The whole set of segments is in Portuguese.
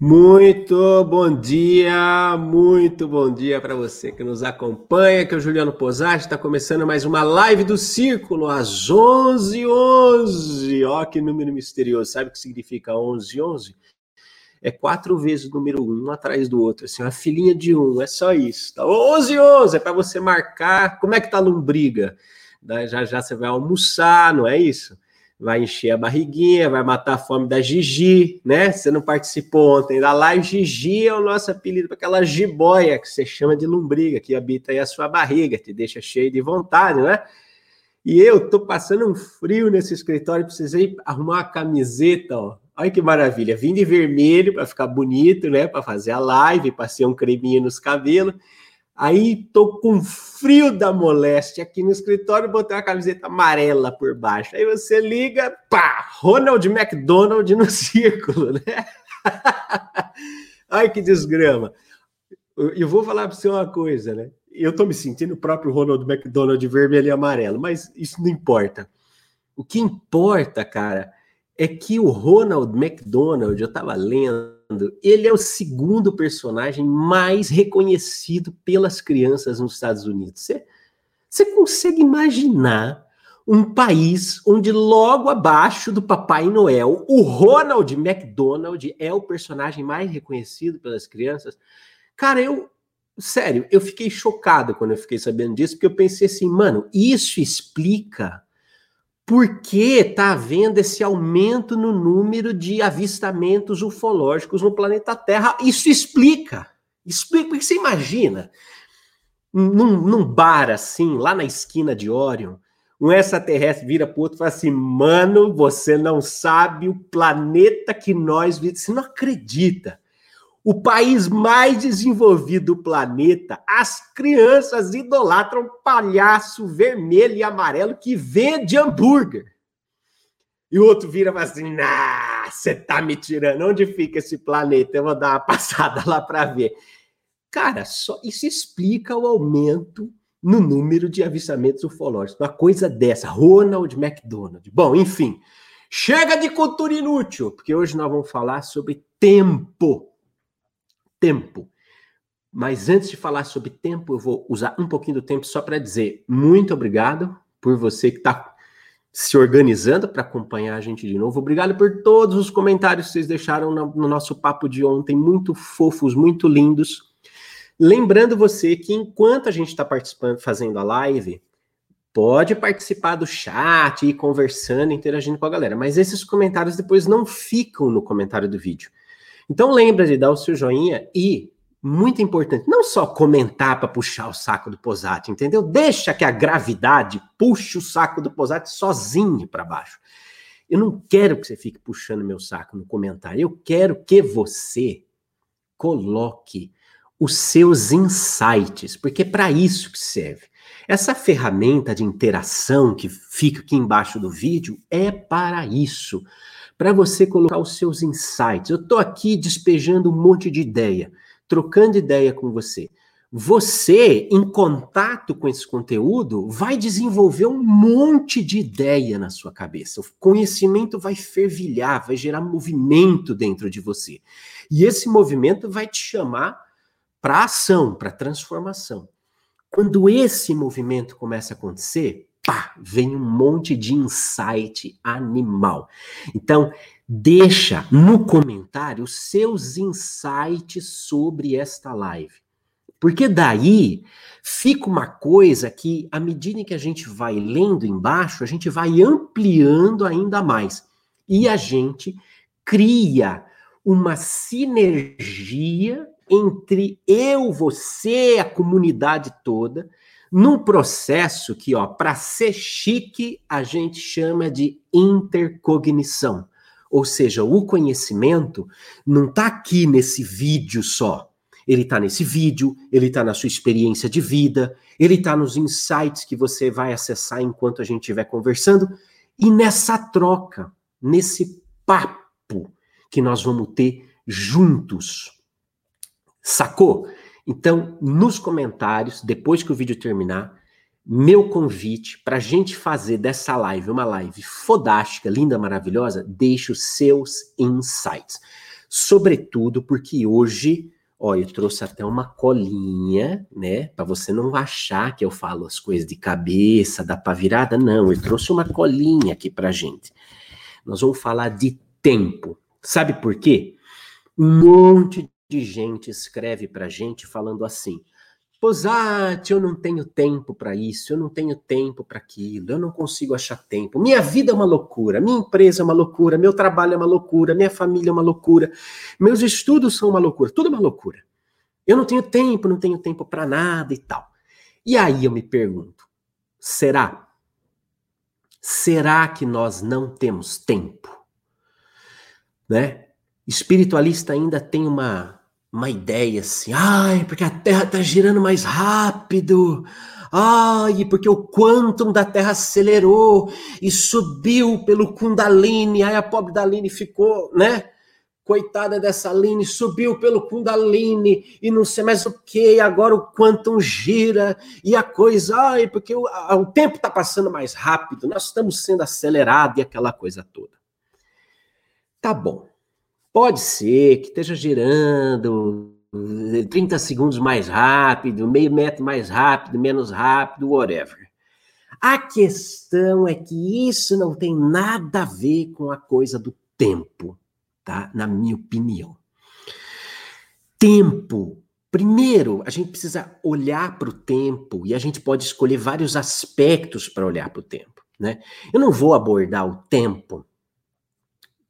Muito bom dia, muito bom dia para você que nos acompanha, que é o Juliano Posati, está começando mais uma live do Círculo às 11 11 Ó que número misterioso, sabe o que significa 11 11? É quatro vezes o número um, atrás do outro, assim, uma filinha de um, é só isso. Tá? 11 11 é para você marcar, como é que tá a lombriga? Já já você vai almoçar, não é isso? Vai encher a barriguinha, vai matar a fome da Gigi, né? Você não participou ontem da live, Gigi é o nosso apelido para aquela jiboia que você chama de lombriga, que habita aí a sua barriga, te deixa cheio de vontade, né? E eu tô passando um frio nesse escritório, precisei arrumar uma camiseta, ó. Olha que maravilha, vim de vermelho para ficar bonito, né? Para fazer a live, passei um creminho nos cabelos. Aí tô com frio da moléstia aqui no escritório, botei uma camiseta amarela por baixo. Aí você liga, pá, Ronald McDonald no círculo, né? Ai que desgrama. Eu vou falar para você uma coisa, né? Eu tô me sentindo o próprio Ronald McDonald vermelho e amarelo, mas isso não importa. O que importa, cara, é que o Ronald McDonald, eu tava lendo ele é o segundo personagem mais reconhecido pelas crianças nos Estados Unidos. Você, você consegue imaginar um país onde logo abaixo do Papai Noel, o Ronald McDonald é o personagem mais reconhecido pelas crianças? Cara, eu sério, eu fiquei chocado quando eu fiquei sabendo disso, porque eu pensei assim, mano, isso explica por que está havendo esse aumento no número de avistamentos ufológicos no planeta Terra? Isso explica. Explica, porque você imagina, num, num bar assim, lá na esquina de Orion, um extraterrestre vira para o outro e fala assim: mano, você não sabe o planeta que nós vivemos. Você não acredita o país mais desenvolvido do planeta, as crianças idolatram palhaço vermelho e amarelo que vende hambúrguer. E o outro vira e fala assim: você tá me tirando. Onde fica esse planeta? Eu vou dar uma passada lá para ver. Cara, só isso explica o aumento no número de avistamentos ufológicos. Uma coisa dessa, Ronald McDonald. Bom, enfim, chega de cultura inútil, porque hoje nós vamos falar sobre tempo tempo. Mas antes de falar sobre tempo, eu vou usar um pouquinho do tempo só para dizer muito obrigado por você que está se organizando para acompanhar a gente de novo. Obrigado por todos os comentários que vocês deixaram no, no nosso papo de ontem, muito fofos, muito lindos. Lembrando você que enquanto a gente está participando, fazendo a live, pode participar do chat, ir conversando, interagindo com a galera. Mas esses comentários depois não ficam no comentário do vídeo. Então lembra de dar o seu joinha e, muito importante, não só comentar para puxar o saco do Posati, entendeu? Deixa que a gravidade puxe o saco do Posati sozinho para baixo. Eu não quero que você fique puxando meu saco no comentário. Eu quero que você coloque os seus insights, porque é para isso que serve. Essa ferramenta de interação que fica aqui embaixo do vídeo é para isso para você colocar os seus insights. Eu estou aqui despejando um monte de ideia, trocando ideia com você. Você, em contato com esse conteúdo, vai desenvolver um monte de ideia na sua cabeça. O conhecimento vai fervilhar, vai gerar movimento dentro de você. E esse movimento vai te chamar para ação, para transformação. Quando esse movimento começa a acontecer, pá, vem um monte de insight animal. Então, deixa no comentário seus insights sobre esta live. Porque daí fica uma coisa que, à medida que a gente vai lendo embaixo, a gente vai ampliando ainda mais. E a gente cria uma sinergia entre eu, você, a comunidade toda, num processo que, ó, para ser chique, a gente chama de intercognição. Ou seja, o conhecimento não está aqui nesse vídeo só. Ele está nesse vídeo, ele está na sua experiência de vida, ele está nos insights que você vai acessar enquanto a gente estiver conversando, e nessa troca, nesse papo que nós vamos ter juntos. Sacou? Então, nos comentários, depois que o vídeo terminar, meu convite para a gente fazer dessa live uma live fodástica, linda, maravilhosa, deixe os seus insights. Sobretudo porque hoje, ó, eu trouxe até uma colinha, né, para você não achar que eu falo as coisas de cabeça, da virada, não, eu trouxe uma colinha aqui pra gente. Nós vamos falar de tempo. Sabe por quê? Um monte de gente escreve pra gente falando assim: Posate, eu não tenho tempo para isso, eu não tenho tempo para aquilo, eu não consigo achar tempo. Minha vida é uma loucura, minha empresa é uma loucura, meu trabalho é uma loucura, minha família é uma loucura, meus estudos são uma loucura, tudo é uma loucura. Eu não tenho tempo, não tenho tempo para nada e tal. E aí eu me pergunto, será? Será que nós não temos tempo? Né? Espiritualista ainda tem uma uma ideia assim, ai, porque a Terra está girando mais rápido, ai, porque o quantum da Terra acelerou e subiu pelo Kundalini, aí a pobre Dalini ficou, né? Coitada dessa Aline, subiu pelo Kundalini e não sei mais o que, agora o quantum gira e a coisa, ai, porque o, a, o tempo está passando mais rápido, nós estamos sendo acelerados e aquela coisa toda. Tá bom. Pode ser que esteja girando 30 eh, segundos mais rápido, meio metro mais rápido, menos rápido, whatever. A questão é que isso não tem nada a ver com a coisa do tempo, tá? Na minha opinião. Tempo. Primeiro, a gente precisa olhar para o tempo e a gente pode escolher vários aspectos para olhar para o tempo, né? Eu não vou abordar o tempo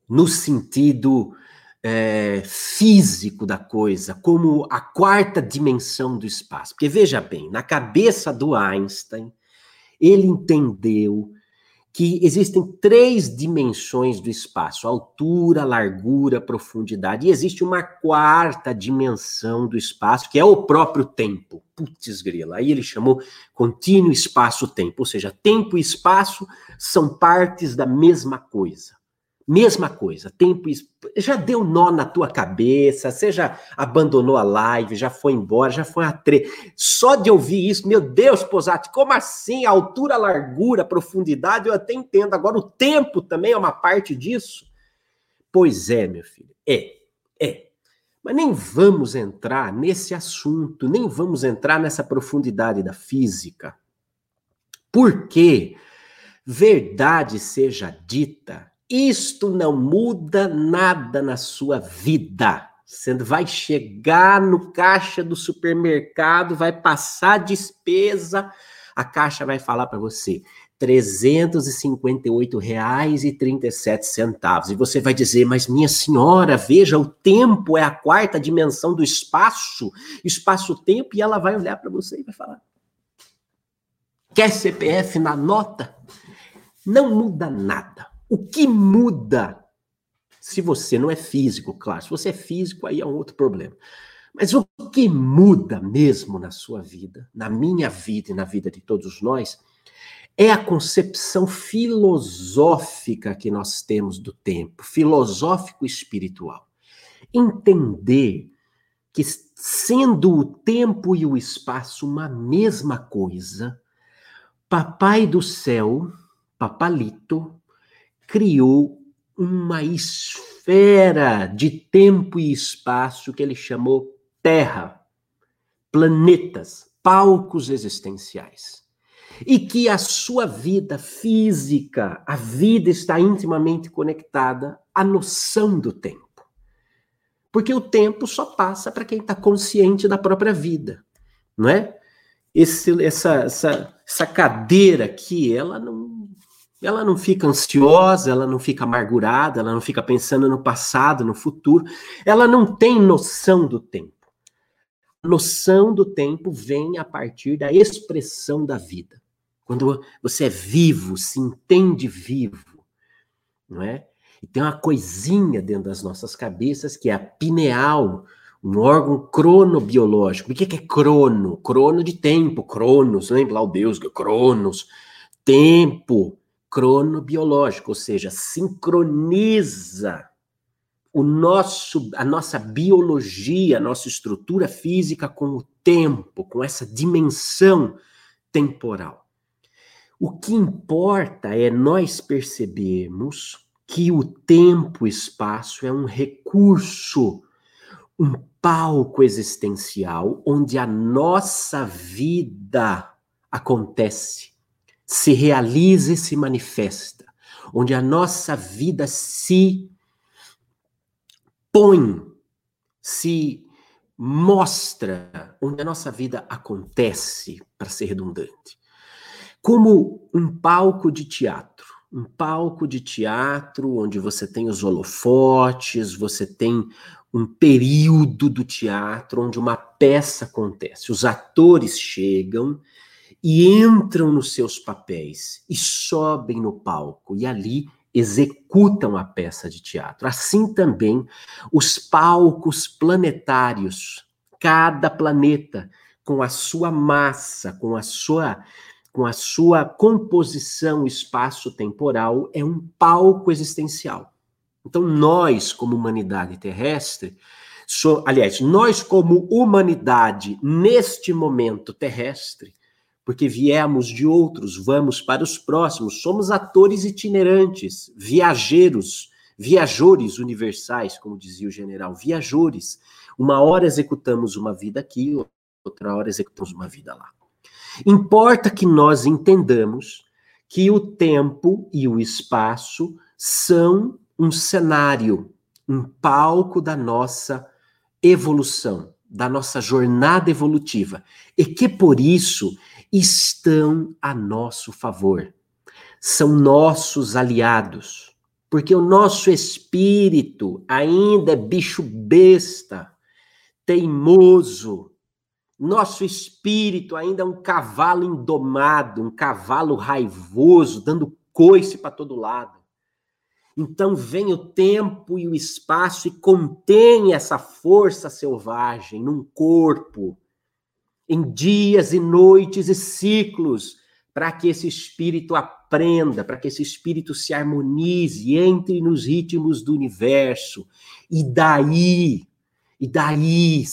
no sentido é, físico da coisa, como a quarta dimensão do espaço. Porque veja bem, na cabeça do Einstein, ele entendeu que existem três dimensões do espaço: altura, largura, profundidade. E existe uma quarta dimensão do espaço, que é o próprio tempo. Putz, grila. Aí ele chamou contínuo espaço-tempo, ou seja, tempo e espaço são partes da mesma coisa. Mesma coisa, tempo já deu nó na tua cabeça, você já abandonou a live, já foi embora, já foi a tre. Só de ouvir isso, meu Deus, Posati, como assim? Altura, largura, profundidade, eu até entendo. Agora o tempo também é uma parte disso? Pois é, meu filho, é, é. Mas nem vamos entrar nesse assunto, nem vamos entrar nessa profundidade da física. Porque verdade seja dita, isto não muda nada na sua vida. Você vai chegar no caixa do supermercado, vai passar despesa, a caixa vai falar para você R$ 358,37. E você vai dizer, mas minha senhora, veja, o tempo é a quarta dimensão do espaço, espaço-tempo, e ela vai olhar para você e vai falar: quer CPF na nota? Não muda nada. O que muda se você não é físico, claro, se você é físico, aí é um outro problema. Mas o que muda mesmo na sua vida, na minha vida e na vida de todos nós, é a concepção filosófica que nós temos do tempo, filosófico espiritual. Entender que, sendo o tempo e o espaço uma mesma coisa, Papai do céu, Papalito, criou uma esfera de tempo e espaço que ele chamou Terra, planetas, palcos existenciais. E que a sua vida física, a vida está intimamente conectada à noção do tempo. Porque o tempo só passa para quem está consciente da própria vida, não é? Esse, essa, essa, essa cadeira aqui, ela não, ela não fica ansiosa, ela não fica amargurada, ela não fica pensando no passado, no futuro. Ela não tem noção do tempo. A noção do tempo vem a partir da expressão da vida. Quando você é vivo, se entende vivo, não é? E tem uma coisinha dentro das nossas cabeças que é a pineal, um órgão cronobiológico. O que é crono? Crono de tempo, cronos, lembra lá o Deus, cronos, tempo cronobiológico, ou seja, sincroniza o nosso, a nossa biologia, a nossa estrutura física com o tempo, com essa dimensão temporal. O que importa é nós percebermos que o tempo espaço é um recurso, um palco existencial onde a nossa vida acontece, se realiza e se manifesta, onde a nossa vida se põe, se mostra, onde a nossa vida acontece, para ser redundante. Como um palco de teatro. Um palco de teatro onde você tem os holofotes, você tem um período do teatro onde uma peça acontece. Os atores chegam e entram nos seus papéis e sobem no palco e ali executam a peça de teatro. Assim também os palcos planetários, cada planeta com a sua massa, com a sua com a sua composição espaço-temporal é um palco existencial. Então, nós, como humanidade terrestre, so, aliás, nós, como humanidade neste momento terrestre, porque viemos de outros, vamos para os próximos, somos atores itinerantes, viajeiros, viajores universais, como dizia o general, viajores. Uma hora executamos uma vida aqui, outra hora executamos uma vida lá. Importa que nós entendamos que o tempo e o espaço são um cenário, um palco da nossa evolução, da nossa jornada evolutiva, e que por isso estão a nosso favor. São nossos aliados, porque o nosso espírito ainda é bicho besta, teimoso. Nosso espírito ainda é um cavalo indomado, um cavalo raivoso, dando coice para todo lado. Então vem o tempo e o espaço e contém essa força selvagem num corpo, em dias e noites e ciclos, para que esse espírito aprenda, para que esse espírito se harmonize, entre nos ritmos do universo e daí, e daí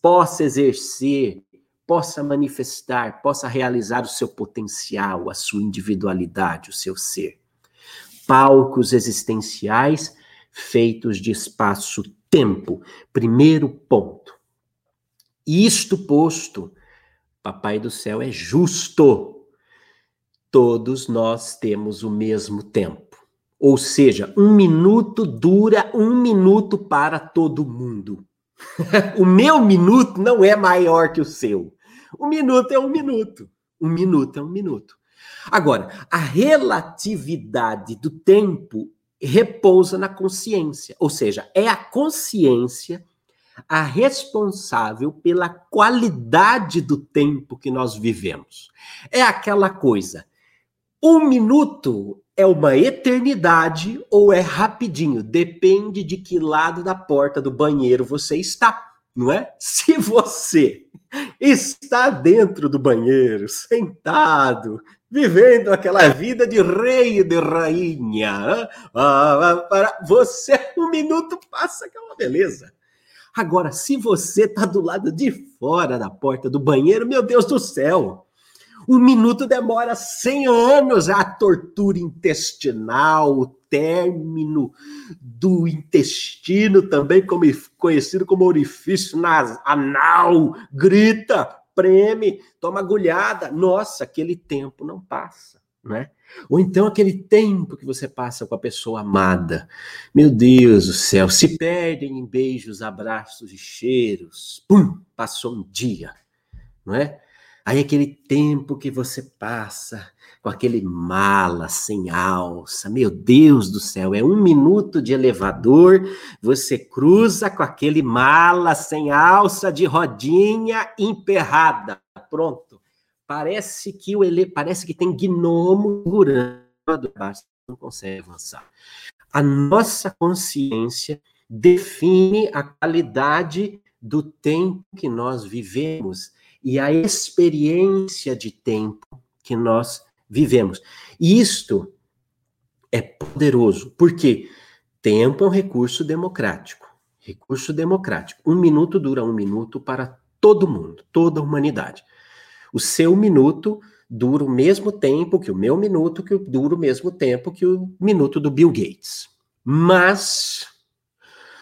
possa exercer, possa manifestar, possa realizar o seu potencial, a sua individualidade, o seu ser palcos existenciais feitos de espaço-tempo. Primeiro ponto. Isto posto, Papai do céu é justo. Todos nós temos o mesmo tempo. Ou seja, um minuto dura um minuto para todo mundo. o meu minuto não é maior que o seu. Um minuto é um minuto. Um minuto é um minuto. Agora, a relatividade do tempo repousa na consciência, ou seja, é a consciência a responsável pela qualidade do tempo que nós vivemos. É aquela coisa. Um minuto é uma eternidade ou é rapidinho, depende de que lado da porta do banheiro você está, não é? Se você está dentro do banheiro, sentado, vivendo aquela vida de rei e de rainha. Ah, para você, um minuto passa que é uma beleza. Agora, se você está do lado de fora da porta do banheiro, meu Deus do céu, um minuto demora 100 anos a tortura intestinal, o término do intestino, também como, conhecido como orifício anal, grita, preme, toma agulhada. Nossa, aquele tempo não passa, né? Ou então aquele tempo que você passa com a pessoa amada. Meu Deus do céu, se perdem em beijos, abraços e cheiros. Pum, passou um dia, não é? Aí aquele tempo que você passa com aquele mala sem alça, meu Deus do céu, é um minuto de elevador, você cruza com aquele mala sem alça de rodinha emperrada, pronto. Parece que o ele parece que tem gnomo baixo, não consegue avançar. A nossa consciência define a qualidade do tempo que nós vivemos e a experiência de tempo que nós vivemos. E isto é poderoso, porque tempo é um recurso democrático. Recurso democrático. Um minuto dura um minuto para todo mundo, toda a humanidade. O seu minuto dura o mesmo tempo que o meu minuto, que dura o mesmo tempo que o minuto do Bill Gates. Mas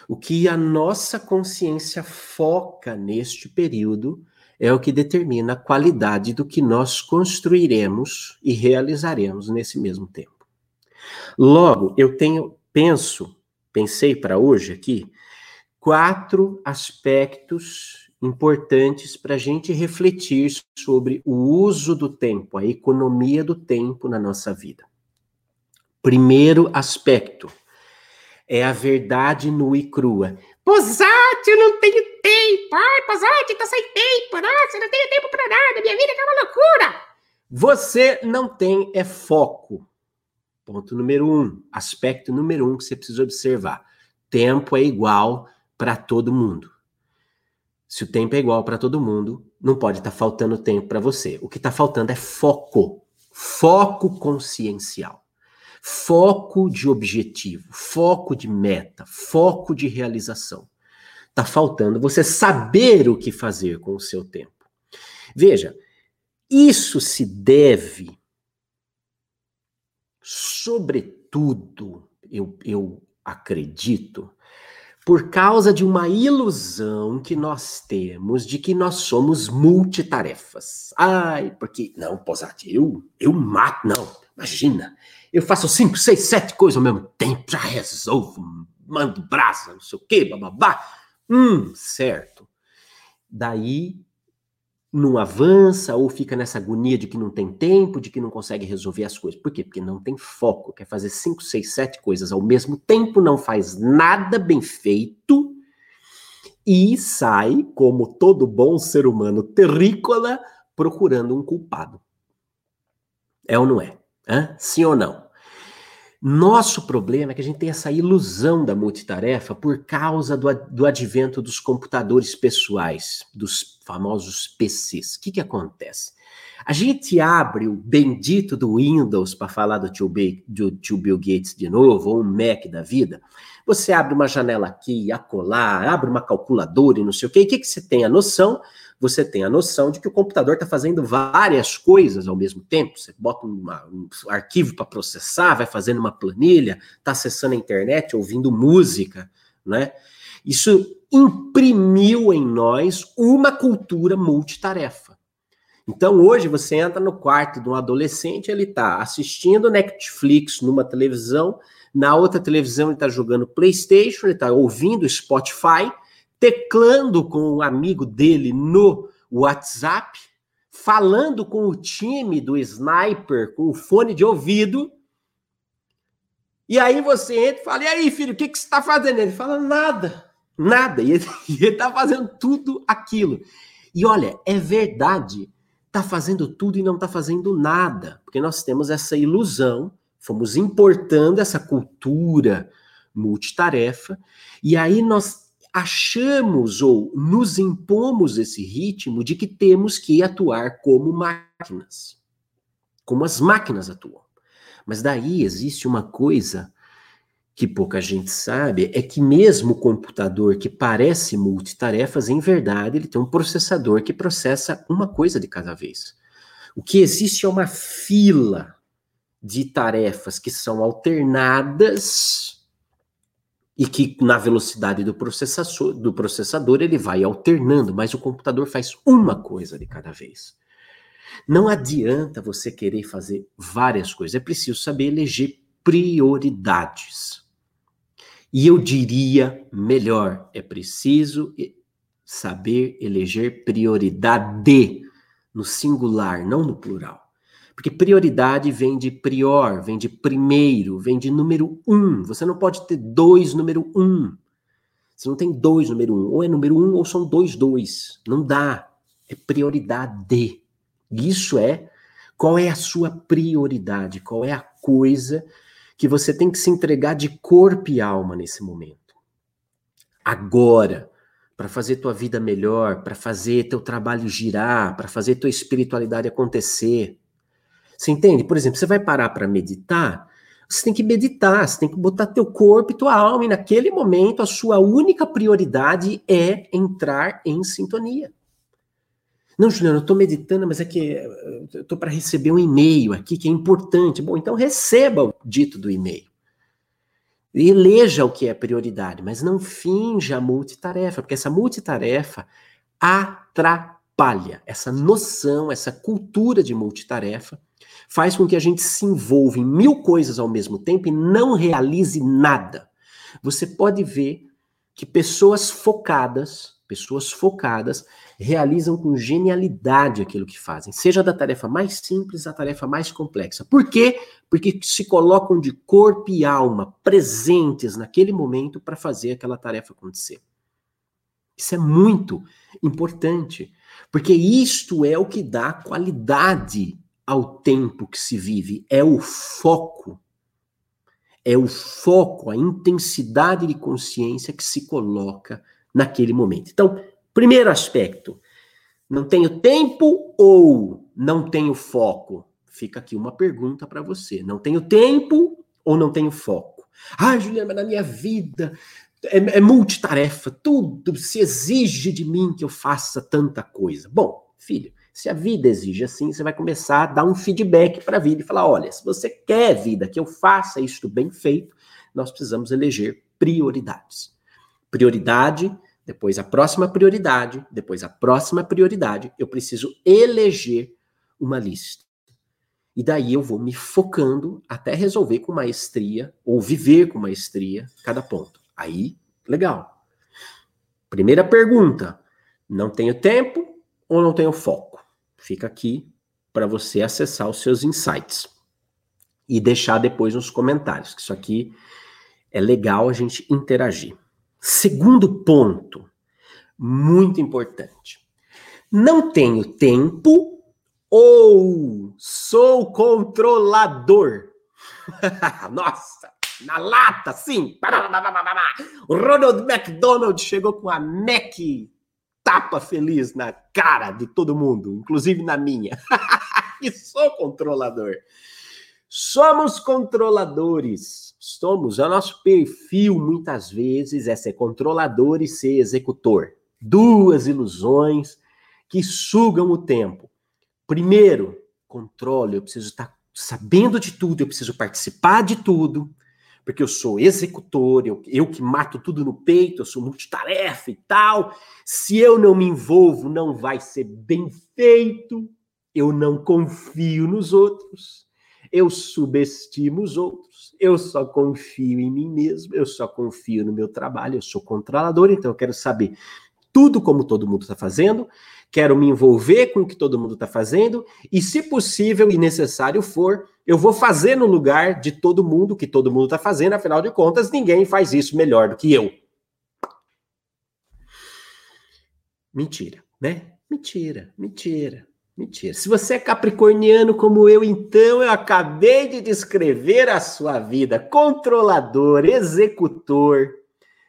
o que a nossa consciência foca neste período é o que determina a qualidade do que nós construiremos e realizaremos nesse mesmo tempo. Logo, eu tenho, penso, pensei para hoje aqui, quatro aspectos importantes para a gente refletir sobre o uso do tempo, a economia do tempo na nossa vida. Primeiro aspecto, é a verdade nua e crua. Posate, eu não tenho tempo. Ai, Posate, tá sem tempo. Nossa, eu não tenho tempo para nada. Minha vida é uma loucura. Você não tem é foco. Ponto número um. Aspecto número um que você precisa observar. Tempo é igual para todo mundo. Se o tempo é igual para todo mundo, não pode estar tá faltando tempo para você. O que está faltando é foco. Foco consciencial foco de objetivo, foco de meta, foco de realização. Está faltando você saber o que fazer com o seu tempo. Veja, isso se deve, sobretudo, eu, eu acredito, por causa de uma ilusão que nós temos de que nós somos multitarefas. Ai, porque. Não, Posati, eu, eu mato. Não, imagina. Eu faço cinco, seis, sete coisas ao mesmo tempo, já resolvo, mando brasa, não sei o quê, bababá. Hum, certo. Daí não avança ou fica nessa agonia de que não tem tempo, de que não consegue resolver as coisas. Por quê? Porque não tem foco, quer fazer cinco, seis, sete coisas ao mesmo tempo, não faz nada bem feito e sai, como todo bom ser humano terrícola, procurando um culpado. É ou não é? Hã? Sim ou não? Nosso problema é que a gente tem essa ilusão da multitarefa por causa do, do advento dos computadores pessoais, dos famosos PCs. O que, que acontece? A gente abre o bendito do Windows para falar do tio, do tio, Bill Gates de novo, ou um Mac da vida. Você abre uma janela aqui, acolá, abre uma calculadora e não sei o quê. E o que, que você tem a noção? Você tem a noção de que o computador está fazendo várias coisas ao mesmo tempo. Você bota uma, um arquivo para processar, vai fazendo uma planilha, está acessando a internet, ouvindo música, né? Isso imprimiu em nós uma cultura multitarefa. Então hoje você entra no quarto de um adolescente, ele está assistindo Netflix numa televisão, na outra televisão ele está jogando PlayStation, ele está ouvindo Spotify, teclando com um amigo dele no WhatsApp, falando com o time do sniper com o fone de ouvido. E aí você entra e fala: E aí, filho, o que, que você está fazendo? Ele fala: Nada, nada. E ele, está fazendo tudo aquilo. E olha, é verdade, está fazendo tudo e não está fazendo nada, porque nós temos essa ilusão, fomos importando essa cultura multitarefa, e aí nós achamos ou nos impomos esse ritmo de que temos que atuar como máquinas, como as máquinas atuam. Mas daí existe uma coisa que pouca gente sabe, é que mesmo o computador que parece multitarefas, em verdade, ele tem um processador que processa uma coisa de cada vez. O que existe é uma fila de tarefas que são alternadas e que na velocidade do processador, do processador ele vai alternando, mas o computador faz uma coisa de cada vez. Não adianta você querer fazer várias coisas, é preciso saber eleger prioridades. E eu diria melhor, é preciso saber eleger prioridade no singular, não no plural. Porque prioridade vem de prior, vem de primeiro, vem de número um. Você não pode ter dois número um. Você não tem dois número um. Ou é número um ou são dois dois. Não dá. É prioridade. Isso é qual é a sua prioridade, qual é a coisa que você tem que se entregar de corpo e alma nesse momento. Agora, para fazer tua vida melhor, para fazer teu trabalho girar, para fazer tua espiritualidade acontecer. Você entende? Por exemplo, você vai parar para meditar, você tem que meditar, você tem que botar teu corpo e tua alma, e naquele momento a sua única prioridade é entrar em sintonia. Não, Juliano, eu estou meditando, mas é que eh, eu estou para receber um e-mail aqui que é importante. Bom, então receba o dito do e-mail. Eleja o que é prioridade, mas não finja a multitarefa, porque essa multitarefa atrapalha. Essa noção, essa cultura de multitarefa faz com que a gente se envolva em mil coisas ao mesmo tempo e não realize nada. Você pode ver que pessoas focadas, pessoas focadas, realizam com genialidade aquilo que fazem, seja da tarefa mais simples à tarefa mais complexa. Por quê? Porque se colocam de corpo e alma presentes naquele momento para fazer aquela tarefa acontecer. Isso é muito importante, porque isto é o que dá qualidade ao tempo que se vive, é o foco. É o foco, a intensidade de consciência que se coloca naquele momento. Então, Primeiro aspecto, não tenho tempo ou não tenho foco? Fica aqui uma pergunta para você. Não tenho tempo ou não tenho foco? Ah, Juliana, mas na minha vida é, é multitarefa, tudo se exige de mim que eu faça tanta coisa. Bom, filho, se a vida exige assim, você vai começar a dar um feedback para a vida e falar: olha, se você quer, vida, que eu faça isto bem feito, nós precisamos eleger prioridades. Prioridade depois a próxima prioridade, depois a próxima prioridade, eu preciso eleger uma lista. E daí eu vou me focando até resolver com maestria, ou viver com maestria, cada ponto. Aí, legal. Primeira pergunta: não tenho tempo ou não tenho foco? Fica aqui para você acessar os seus insights e deixar depois nos comentários, que isso aqui é legal a gente interagir. Segundo ponto, muito importante. Não tenho tempo ou sou controlador. Nossa, na lata, sim. O Ronald McDonald chegou com a Mac tapa feliz na cara de todo mundo, inclusive na minha. e sou controlador. Somos controladores. Somos, o nosso perfil muitas vezes é ser controlador e ser executor. Duas ilusões que sugam o tempo. Primeiro, controle, eu preciso estar sabendo de tudo, eu preciso participar de tudo, porque eu sou executor, eu, eu que mato tudo no peito, eu sou multitarefa e tal. Se eu não me envolvo, não vai ser bem feito. Eu não confio nos outros. Eu subestimo os outros, eu só confio em mim mesmo, eu só confio no meu trabalho, eu sou controlador, então eu quero saber tudo como todo mundo está fazendo, quero me envolver com o que todo mundo está fazendo, e se possível e necessário for, eu vou fazer no lugar de todo mundo que todo mundo está fazendo, afinal de contas, ninguém faz isso melhor do que eu. Mentira, né? Mentira, mentira. Mentira. Se você é capricorniano como eu, então eu acabei de descrever a sua vida. Controlador, executor,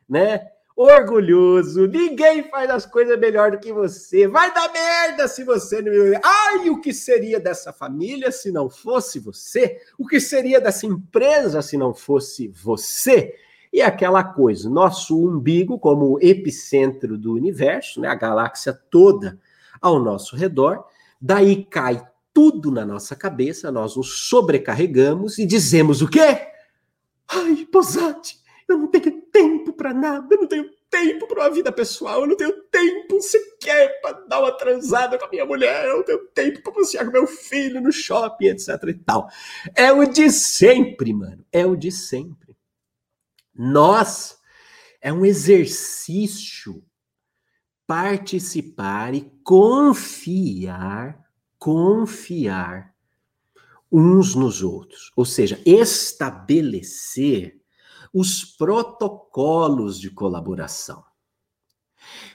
né? Orgulhoso, ninguém faz as coisas melhor do que você. Vai dar merda se você não. Ai, o que seria dessa família se não fosse você? O que seria dessa empresa se não fosse você? E aquela coisa, nosso umbigo como epicentro do universo, né? A galáxia toda ao nosso redor Daí cai tudo na nossa cabeça, nós nos sobrecarregamos e dizemos o quê? Ai, Posati, eu não tenho para nada, eu não tenho tempo para uma vida pessoal, eu não tenho tempo sequer para dar uma transada com a minha mulher, eu não tenho tempo para passear com meu filho no shopping, etc e tal. É o de sempre, mano, é o de sempre. Nós é um exercício participar e confiar, confiar uns nos outros. Ou seja, estabelecer os protocolos de colaboração.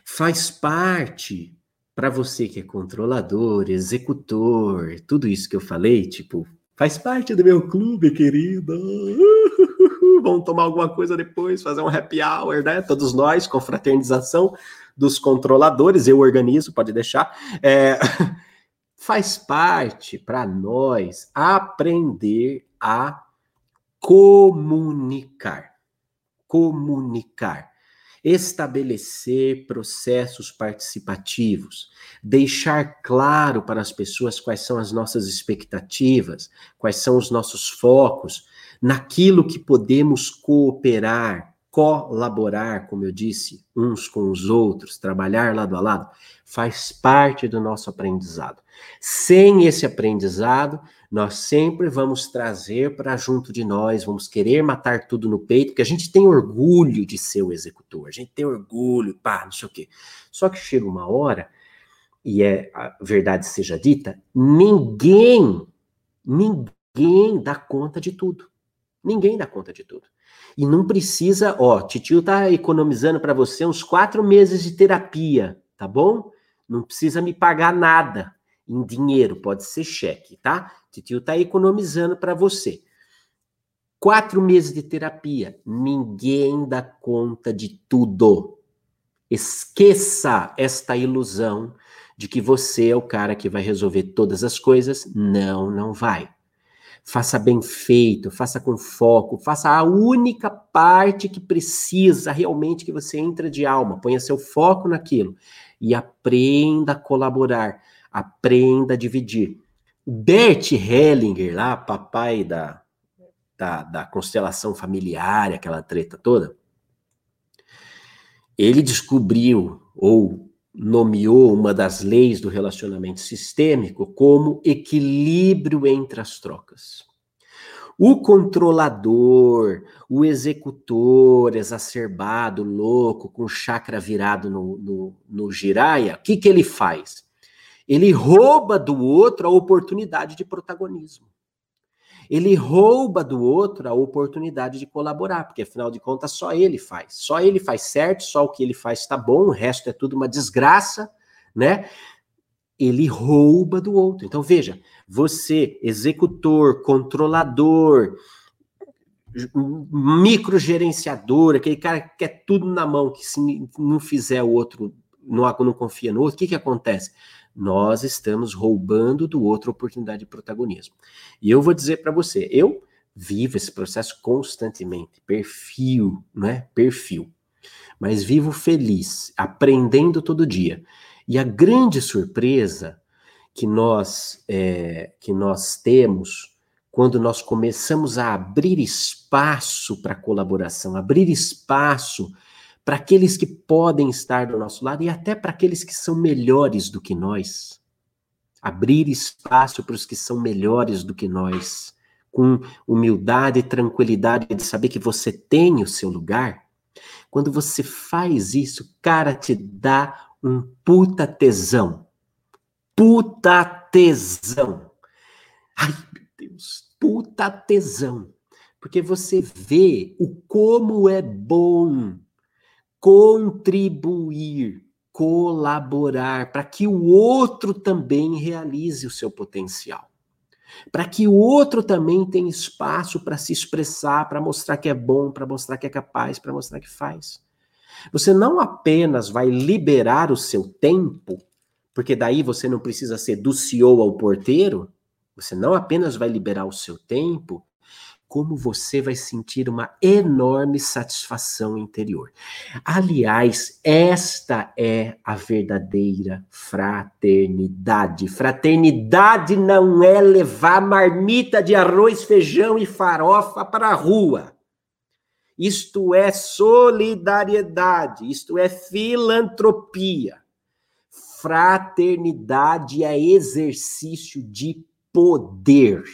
Faz parte para você que é controlador, executor, tudo isso que eu falei, tipo, faz parte do meu clube, querida. Vamos tomar alguma coisa depois, fazer um happy hour, né? Todos nós, com fraternização dos controladores, eu organizo, pode deixar. É, faz parte para nós aprender a comunicar. Comunicar. Estabelecer processos participativos, deixar claro para as pessoas quais são as nossas expectativas, quais são os nossos focos, naquilo que podemos cooperar, colaborar, como eu disse, uns com os outros, trabalhar lado a lado, faz parte do nosso aprendizado. Sem esse aprendizado, nós sempre vamos trazer para junto de nós, vamos querer matar tudo no peito, porque a gente tem orgulho de ser o executor, a gente tem orgulho, pá, não sei o quê. Só que chega uma hora, e é a verdade seja dita, ninguém, ninguém dá conta de tudo. Ninguém dá conta de tudo. E não precisa, ó, titio tá economizando para você uns quatro meses de terapia, tá bom? Não precisa me pagar nada em dinheiro, pode ser cheque, tá? Titio tá economizando para você. Quatro meses de terapia, ninguém dá conta de tudo. Esqueça esta ilusão de que você é o cara que vai resolver todas as coisas. Não, não vai faça bem feito, faça com foco, faça a única parte que precisa realmente que você entra de alma, ponha seu foco naquilo e aprenda a colaborar, aprenda a dividir. Bert Hellinger, lá, papai da, da, da constelação familiar, aquela treta toda, ele descobriu ou nomeou uma das leis do relacionamento sistêmico como equilíbrio entre as trocas. O controlador, o executor exacerbado, louco, com chakra virado no, no, no giraia, o que, que ele faz? Ele rouba do outro a oportunidade de protagonismo ele rouba do outro a oportunidade de colaborar, porque afinal de contas só ele faz. Só ele faz certo, só o que ele faz está bom, o resto é tudo uma desgraça, né? Ele rouba do outro. Então veja, você, executor, controlador, microgerenciador, aquele cara que quer tudo na mão, que se não fizer o outro, não, não confia no outro, o que, que acontece? Nós estamos roubando do outro oportunidade de protagonismo. E eu vou dizer para você, eu vivo esse processo constantemente, perfil, né? Perfil. Mas vivo feliz, aprendendo todo dia. E a grande surpresa que nós é, que nós temos quando nós começamos a abrir espaço para colaboração, abrir espaço para aqueles que podem estar do nosso lado e até para aqueles que são melhores do que nós. Abrir espaço para os que são melhores do que nós, com humildade e tranquilidade de saber que você tem o seu lugar. Quando você faz isso, cara, te dá um puta tesão. Puta tesão. Ai, meu Deus, puta tesão. Porque você vê o como é bom contribuir, colaborar, para que o outro também realize o seu potencial. Para que o outro também tenha espaço para se expressar, para mostrar que é bom, para mostrar que é capaz, para mostrar que faz. Você não apenas vai liberar o seu tempo, porque daí você não precisa ser do CEO ao porteiro, você não apenas vai liberar o seu tempo, como você vai sentir uma enorme satisfação interior. Aliás, esta é a verdadeira fraternidade. Fraternidade não é levar marmita de arroz, feijão e farofa para a rua. Isto é solidariedade, isto é filantropia. Fraternidade é exercício de poder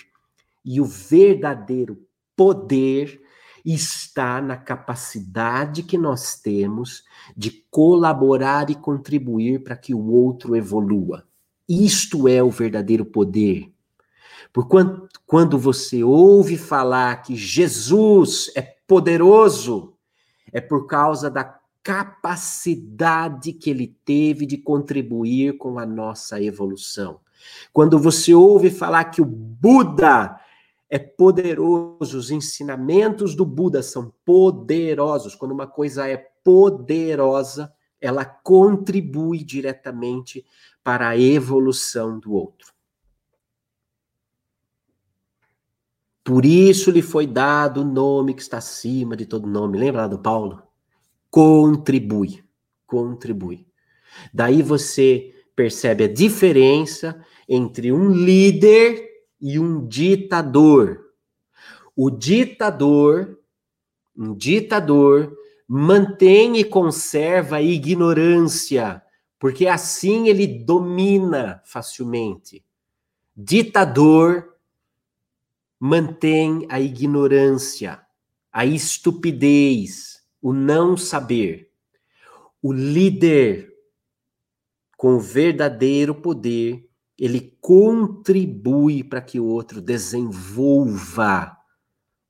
e o verdadeiro poder está na capacidade que nós temos de colaborar e contribuir para que o outro evolua. Isto é o verdadeiro poder. Por quando, quando você ouve falar que Jesus é poderoso, é por causa da capacidade que ele teve de contribuir com a nossa evolução. Quando você ouve falar que o Buda é poderoso, os ensinamentos do Buda são poderosos. Quando uma coisa é poderosa, ela contribui diretamente para a evolução do outro. Por isso lhe foi dado o nome que está acima de todo nome. Lembra lá do Paulo? Contribui, contribui. Daí você percebe a diferença entre um líder e um ditador. O ditador, um ditador, mantém e conserva a ignorância, porque assim ele domina facilmente. Ditador mantém a ignorância, a estupidez, o não saber. O líder com verdadeiro poder, ele contribui para que o outro desenvolva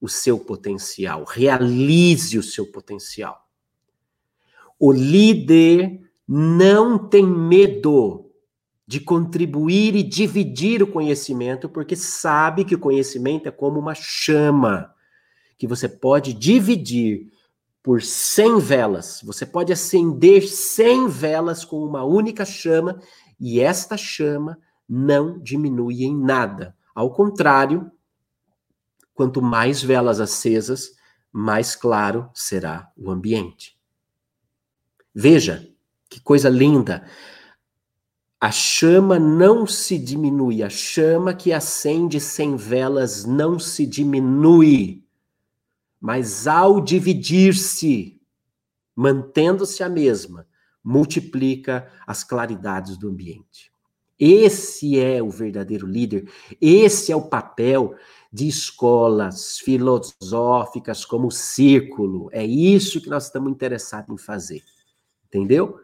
o seu potencial, realize o seu potencial. O líder não tem medo de contribuir e dividir o conhecimento, porque sabe que o conhecimento é como uma chama que você pode dividir por 100 velas. Você pode acender 100 velas com uma única chama e esta chama não diminui em nada. Ao contrário, quanto mais velas acesas, mais claro será o ambiente. Veja que coisa linda. A chama não se diminui, a chama que acende sem velas não se diminui, mas ao dividir-se, mantendo-se a mesma, multiplica as claridades do ambiente. Esse é o verdadeiro líder, esse é o papel de escolas filosóficas como o Círculo. É isso que nós estamos interessados em fazer. Entendeu?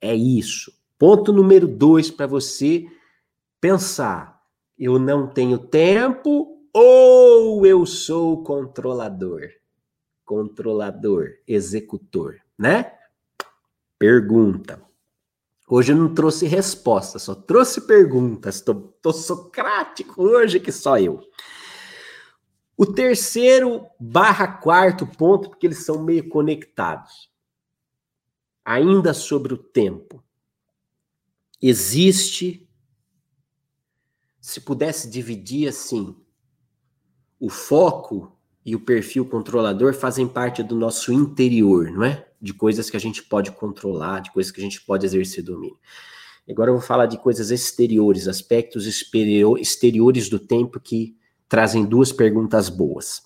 É isso. Ponto número dois para você pensar. Eu não tenho tempo ou eu sou controlador? Controlador, executor, né? Pergunta. Hoje eu não trouxe resposta, só trouxe perguntas. Tô, tô socrático hoje que só eu. O terceiro barra quarto ponto, porque eles são meio conectados. Ainda sobre o tempo. Existe, se pudesse dividir assim, o foco e o perfil controlador fazem parte do nosso interior, não é? De coisas que a gente pode controlar, de coisas que a gente pode exercer domínio. Agora eu vou falar de coisas exteriores, aspectos exteriores do tempo que trazem duas perguntas boas.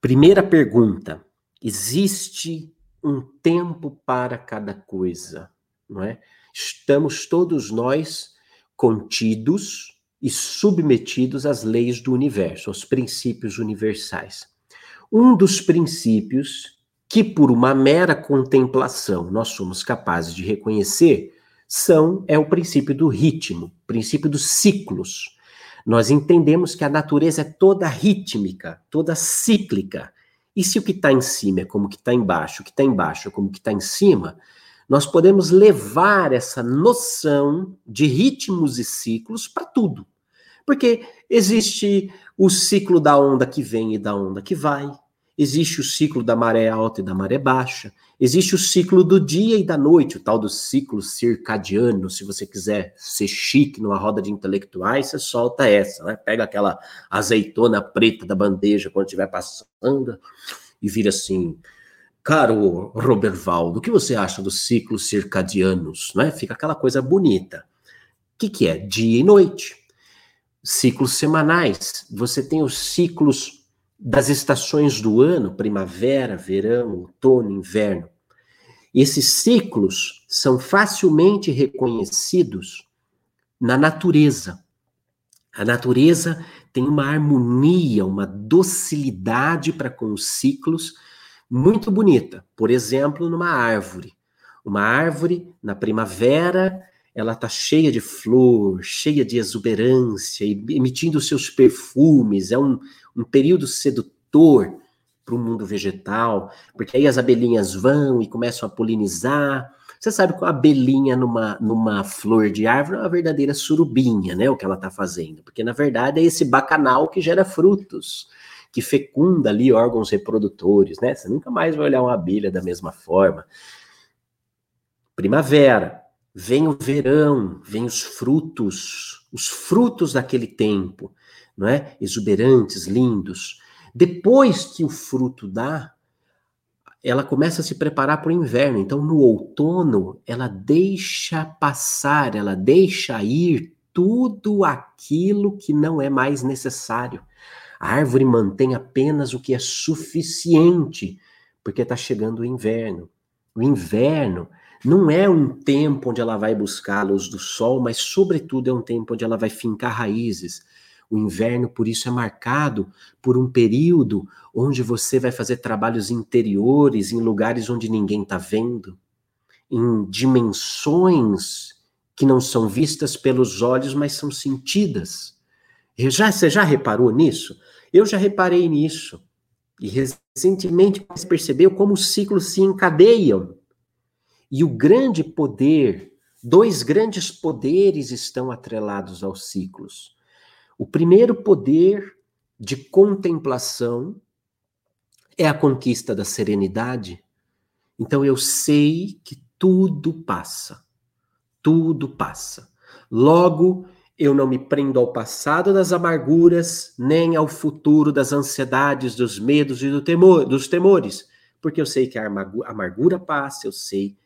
Primeira pergunta: existe um tempo para cada coisa, não é? estamos todos nós contidos e submetidos às leis do universo, aos princípios universais. Um dos princípios que, por uma mera contemplação, nós somos capazes de reconhecer são é o princípio do ritmo, princípio dos ciclos. Nós entendemos que a natureza é toda rítmica, toda cíclica. E se o que está em cima é como o que está embaixo, o que está embaixo é como o que está em cima, nós podemos levar essa noção de ritmos e ciclos para tudo. Porque existe o ciclo da onda que vem e da onda que vai, existe o ciclo da maré alta e da maré baixa, existe o ciclo do dia e da noite, o tal do ciclo circadiano. Se você quiser ser chique numa roda de intelectuais, você solta essa, né? Pega aquela azeitona preta da bandeja quando estiver passando e vira assim Caro Robervaldo, o que você acha dos ciclos circadianos? Né? Fica aquela coisa bonita. O que, que é? Dia e noite. Ciclos semanais. Você tem os ciclos das estações do ano, primavera, verão, outono, inverno. Esses ciclos são facilmente reconhecidos na natureza. A natureza tem uma harmonia, uma docilidade para com os ciclos muito bonita. Por exemplo, numa árvore. Uma árvore na primavera, ela está cheia de flor, cheia de exuberância, emitindo seus perfumes. É um, um período sedutor para o mundo vegetal, porque aí as abelhinhas vão e começam a polinizar. Você sabe que a abelhinha numa, numa flor de árvore é uma verdadeira surubinha, né? O que ela está fazendo. Porque, na verdade, é esse bacanal que gera frutos que fecunda ali órgãos reprodutores, né? Você nunca mais vai olhar uma abelha da mesma forma. Primavera, vem o verão, vem os frutos, os frutos daquele tempo, não é? Exuberantes, lindos. Depois que o fruto dá, ela começa a se preparar para o inverno. Então, no outono, ela deixa passar, ela deixa ir tudo aquilo que não é mais necessário A árvore mantém apenas o que é suficiente, porque está chegando o inverno. O inverno não é um tempo onde ela vai buscar a luz do sol, mas, sobretudo, é um tempo onde ela vai fincar raízes. O inverno, por isso, é marcado por um período onde você vai fazer trabalhos interiores, em lugares onde ninguém está vendo, em dimensões que não são vistas pelos olhos, mas são sentidas. Já, você já reparou nisso? Eu já reparei nisso. E recentemente percebeu como os ciclos se encadeiam. E o grande poder, dois grandes poderes estão atrelados aos ciclos. O primeiro poder de contemplação é a conquista da serenidade. Então eu sei que tudo passa. Tudo passa. Logo, eu não me prendo ao passado das amarguras, nem ao futuro das ansiedades, dos medos e do temor, dos temores, porque eu sei que a amargura passa, eu sei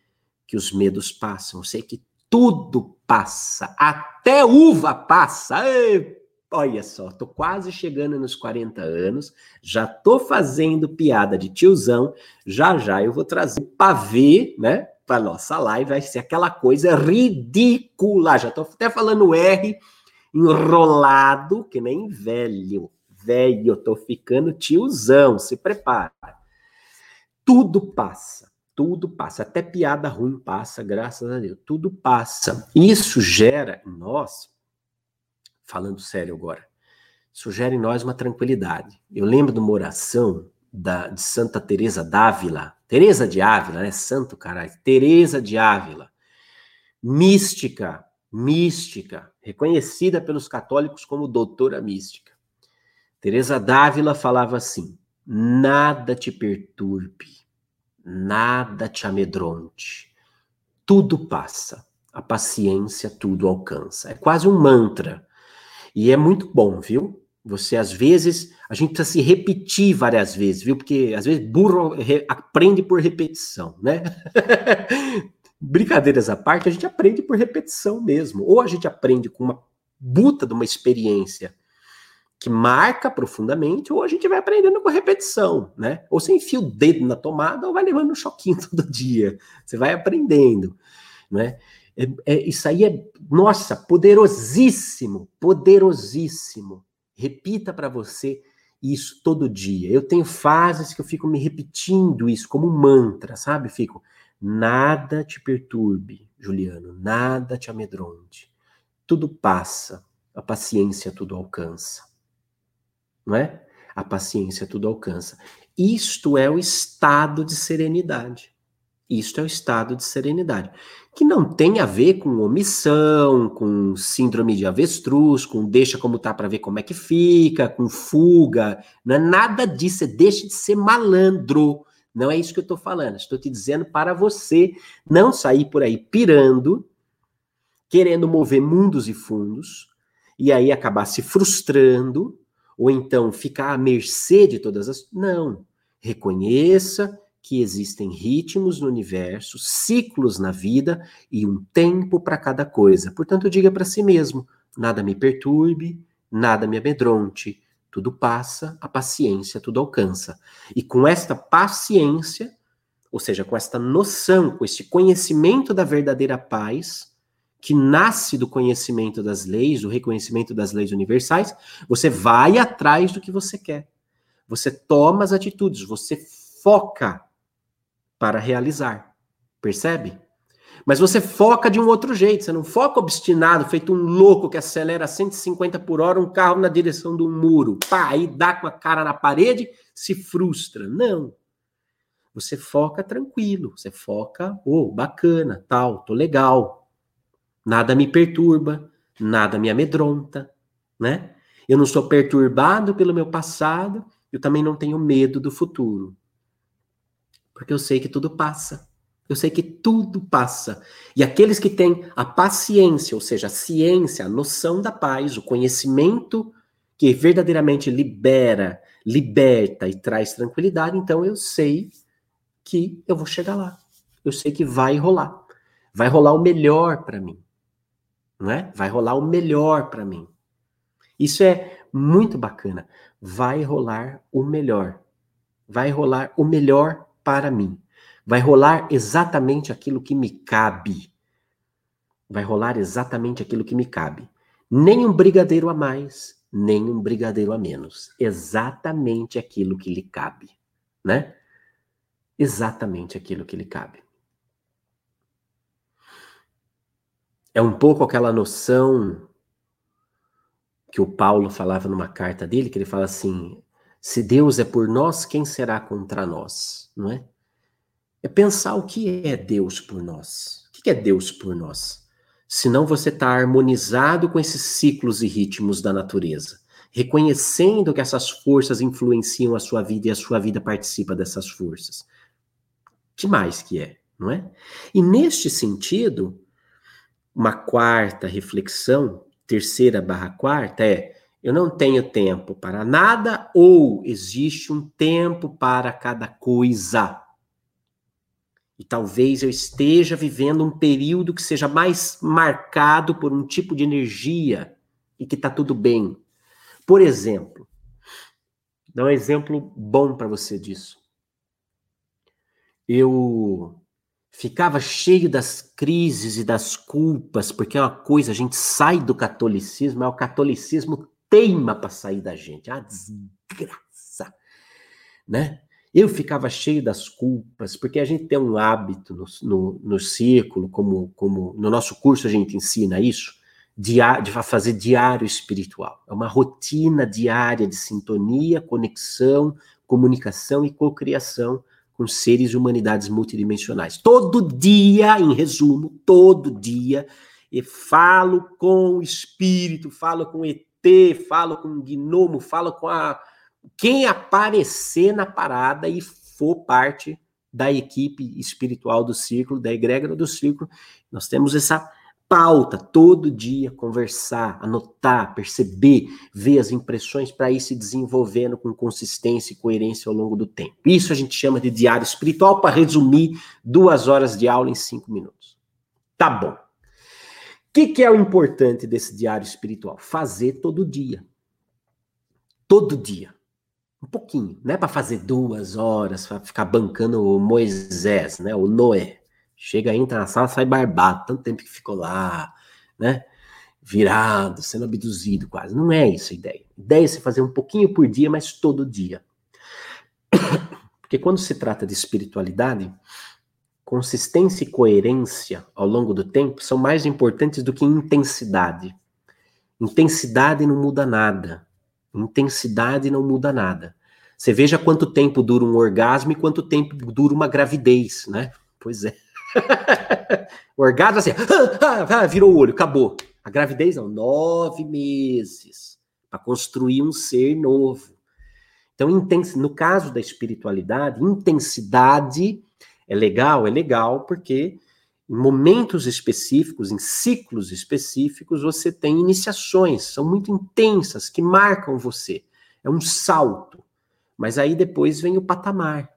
que os medos passam, eu sei que tudo passa, até uva passa. Ei, olha só, tô quase chegando nos 40 anos, já tô fazendo piada de tiozão, já já eu vou trazer pavê, né? para nossa live vai ser aquela coisa ridícula. Já estou até falando R enrolado, que nem velho. Velho, tô ficando tiozão, se prepara. Tudo passa, tudo passa, até piada ruim passa, graças a Deus. Tudo passa. Isso gera em nós, falando sério agora, isso gera em nós uma tranquilidade. Eu lembro de uma oração da, de Santa Teresa d'Ávila, Teresa de Ávila, né? Santo caralho. Teresa de Ávila. Mística, mística, reconhecida pelos católicos como doutora mística. Teresa d'Ávila falava assim: nada te perturbe, nada te amedronte. Tudo passa, a paciência tudo alcança. É quase um mantra. E é muito bom, viu? Você, às vezes, a gente precisa se repetir várias vezes, viu? Porque, às vezes, burro aprende por repetição, né? Brincadeiras à parte, a gente aprende por repetição mesmo. Ou a gente aprende com uma buta de uma experiência que marca profundamente, ou a gente vai aprendendo com repetição, né? Ou você enfia o dedo na tomada, ou vai levando um choquinho todo dia. Você vai aprendendo, né? É, é, isso aí é, nossa, poderosíssimo, poderosíssimo. Repita para você isso todo dia. Eu tenho fases que eu fico me repetindo isso como um mantra, sabe? Fico, nada te perturbe, Juliano, nada te amedronte. Tudo passa, a paciência tudo alcança. Não é? A paciência tudo alcança. Isto é o estado de serenidade. Isto é o estado de serenidade, que não tem a ver com omissão, com síndrome de avestruz, com deixa como tá para ver como é que fica, com fuga, não é nada disso, é deixa de ser malandro. Não é isso que eu estou falando, estou te dizendo para você não sair por aí pirando, querendo mover mundos e fundos, e aí acabar se frustrando, ou então ficar à mercê de todas as. Não. Reconheça que existem ritmos no universo, ciclos na vida e um tempo para cada coisa. Portanto, diga para si mesmo: nada me perturbe, nada me amedronte, tudo passa, a paciência tudo alcança. E com esta paciência, ou seja, com esta noção, com este conhecimento da verdadeira paz, que nasce do conhecimento das leis, do reconhecimento das leis universais, você vai atrás do que você quer. Você toma as atitudes, você foca para realizar. Percebe? Mas você foca de um outro jeito, você não foca obstinado, feito um louco que acelera 150 por hora um carro na direção de um muro. Pá, aí dá com a cara na parede, se frustra. Não. Você foca tranquilo, você foca, oh, bacana, tal, tô legal. Nada me perturba, nada me amedronta, né? Eu não sou perturbado pelo meu passado, eu também não tenho medo do futuro. Porque eu sei que tudo passa. Eu sei que tudo passa. E aqueles que têm a paciência, ou seja, a ciência, a noção da paz, o conhecimento que verdadeiramente libera, liberta e traz tranquilidade, então eu sei que eu vou chegar lá. Eu sei que vai rolar. Vai rolar o melhor para mim. Não é? Vai rolar o melhor para mim. Isso é muito bacana. Vai rolar o melhor. Vai rolar o melhor para mim. Vai rolar exatamente aquilo que me cabe. Vai rolar exatamente aquilo que me cabe. Nem um brigadeiro a mais, nem um brigadeiro a menos. Exatamente aquilo que lhe cabe, né? Exatamente aquilo que lhe cabe. É um pouco aquela noção que o Paulo falava numa carta dele, que ele fala assim: se Deus é por nós, quem será contra nós? Não é? É pensar o que é Deus por nós. O que é Deus por nós? Senão você está harmonizado com esses ciclos e ritmos da natureza, reconhecendo que essas forças influenciam a sua vida e a sua vida participa dessas forças. Que mais que é, não é? E neste sentido, uma quarta reflexão, terceira barra quarta, é: eu não tenho tempo para nada ou existe um tempo para cada coisa. E talvez eu esteja vivendo um período que seja mais marcado por um tipo de energia e que está tudo bem. Por exemplo, dá um exemplo bom para você disso. Eu ficava cheio das crises e das culpas, porque é uma coisa, a gente sai do catolicismo, mas o catolicismo teima para sair da gente. Ah, desgraça, né? Eu ficava cheio das culpas, porque a gente tem um hábito no, no, no círculo, como, como no nosso curso a gente ensina isso, de, de fazer diário espiritual. É uma rotina diária de sintonia, conexão, comunicação e cocriação com seres e humanidades multidimensionais. Todo dia, em resumo, todo dia, eu falo com o espírito, falo com ET, falo com o gnomo, falo com a quem aparecer na parada e for parte da equipe espiritual do círculo, da egrégora do círculo, nós temos essa pauta todo dia, conversar, anotar, perceber, ver as impressões para ir se desenvolvendo com consistência e coerência ao longo do tempo. Isso a gente chama de diário espiritual, para resumir duas horas de aula em cinco minutos. Tá bom. Que, que é o importante desse diário espiritual? Fazer todo dia. Todo dia. Um pouquinho, não é para fazer duas horas, para ficar bancando o Moisés, né? O Noé. Chega, entra na sala, sai barbado, tanto tempo que ficou lá, né? Virado, sendo abduzido quase. Não é isso a ideia. A ideia é você fazer um pouquinho por dia, mas todo dia. Porque quando se trata de espiritualidade, consistência e coerência ao longo do tempo são mais importantes do que intensidade. Intensidade não muda nada. Intensidade não muda nada. Você veja quanto tempo dura um orgasmo e quanto tempo dura uma gravidez, né? Pois é. o orgasmo assim, ah, ah, ah, virou o olho, acabou. A gravidez não, nove meses para construir um ser novo. Então, no caso da espiritualidade, intensidade é legal, é legal, porque em momentos específicos, em ciclos específicos, você tem iniciações, são muito intensas, que marcam você. É um salto. Mas aí depois vem o patamar,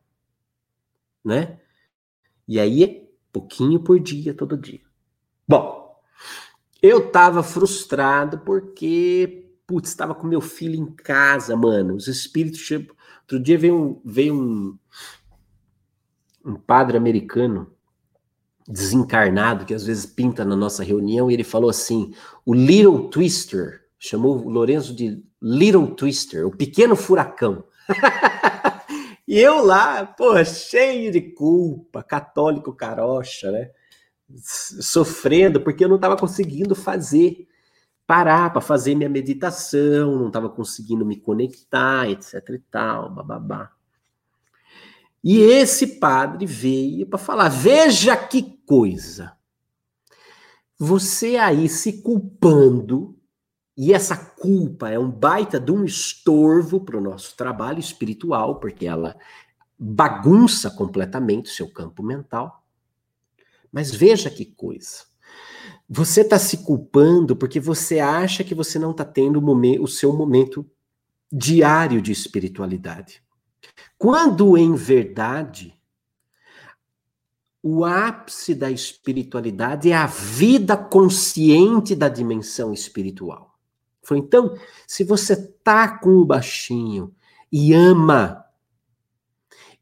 né? E aí é pouquinho por dia, todo dia. Bom, eu tava frustrado porque, putz, estava com meu filho em casa, mano. Os espíritos. Outro dia veio veio um, um padre americano desencarnado que às vezes pinta na nossa reunião e ele falou assim: o Little Twister, chamou o Lourenço de Little Twister, o pequeno furacão. E eu lá, pô, cheio de culpa, católico carocha, né? Sofrendo, porque eu não estava conseguindo fazer, parar para fazer minha meditação, não estava conseguindo me conectar, etc e tal, bababá. E esse padre veio para falar: veja que coisa. Você aí se culpando, e essa culpa é um baita de um estorvo para o nosso trabalho espiritual, porque ela bagunça completamente o seu campo mental. Mas veja que coisa. Você está se culpando porque você acha que você não está tendo o, seu momento diário de espiritualidade. Quando, em verdade, o ápice da espiritualidade é a vida consciente da dimensão espiritual. Falou, então, se você tá com o baixinho e ama,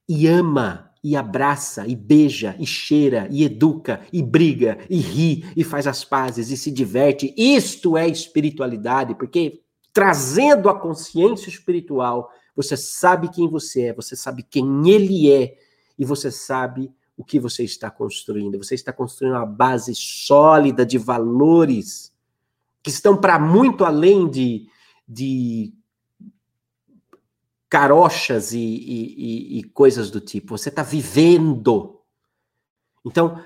e ama, e abraça, e beija, e cheira, e educa, e briga, e ri, e faz as pazes, e se diverte, isto é espiritualidade, porque trazendo a consciência espiritual, você sabe quem você é, você sabe quem ele é, e você sabe o que você está construindo. Você está construindo uma base sólida de valores que estão para muito além de, de carochas e, e, e coisas do tipo. Você está vivendo. Então,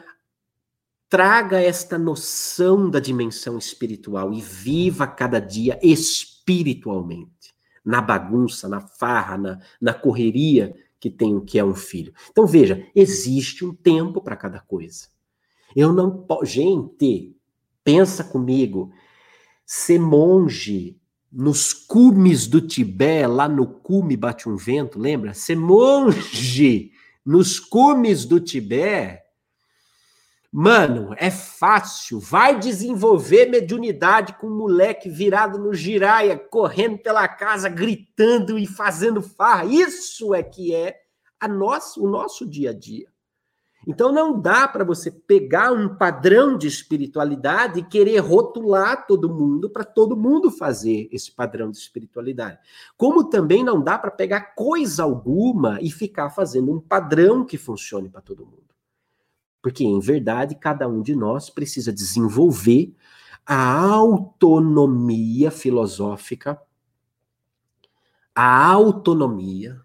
traga esta noção da dimensão espiritual e viva cada dia espiritualmente. Na bagunça, na farra, na, na correria que tem o que é um filho. Então, veja, existe um tempo para cada coisa. Eu não posso. Gente, pensa comigo ser monge nos cumes do Tibete, lá no cume bate um vento, lembra? Ser monge nos cumes do Tibete, mano, é fácil. Vai desenvolver mediunidade com um moleque virado no giraia, correndo pela casa, gritando e fazendo farra. Isso é que é a nossa, o nosso dia a dia. Então não dá para você pegar um padrão de espiritualidade e querer rotular todo mundo para todo mundo fazer esse padrão de espiritualidade. Como também não dá para pegar coisa alguma e ficar fazendo um padrão que funcione para todo mundo. Porque em verdade cada um de nós precisa desenvolver a autonomia filosófica, a autonomia,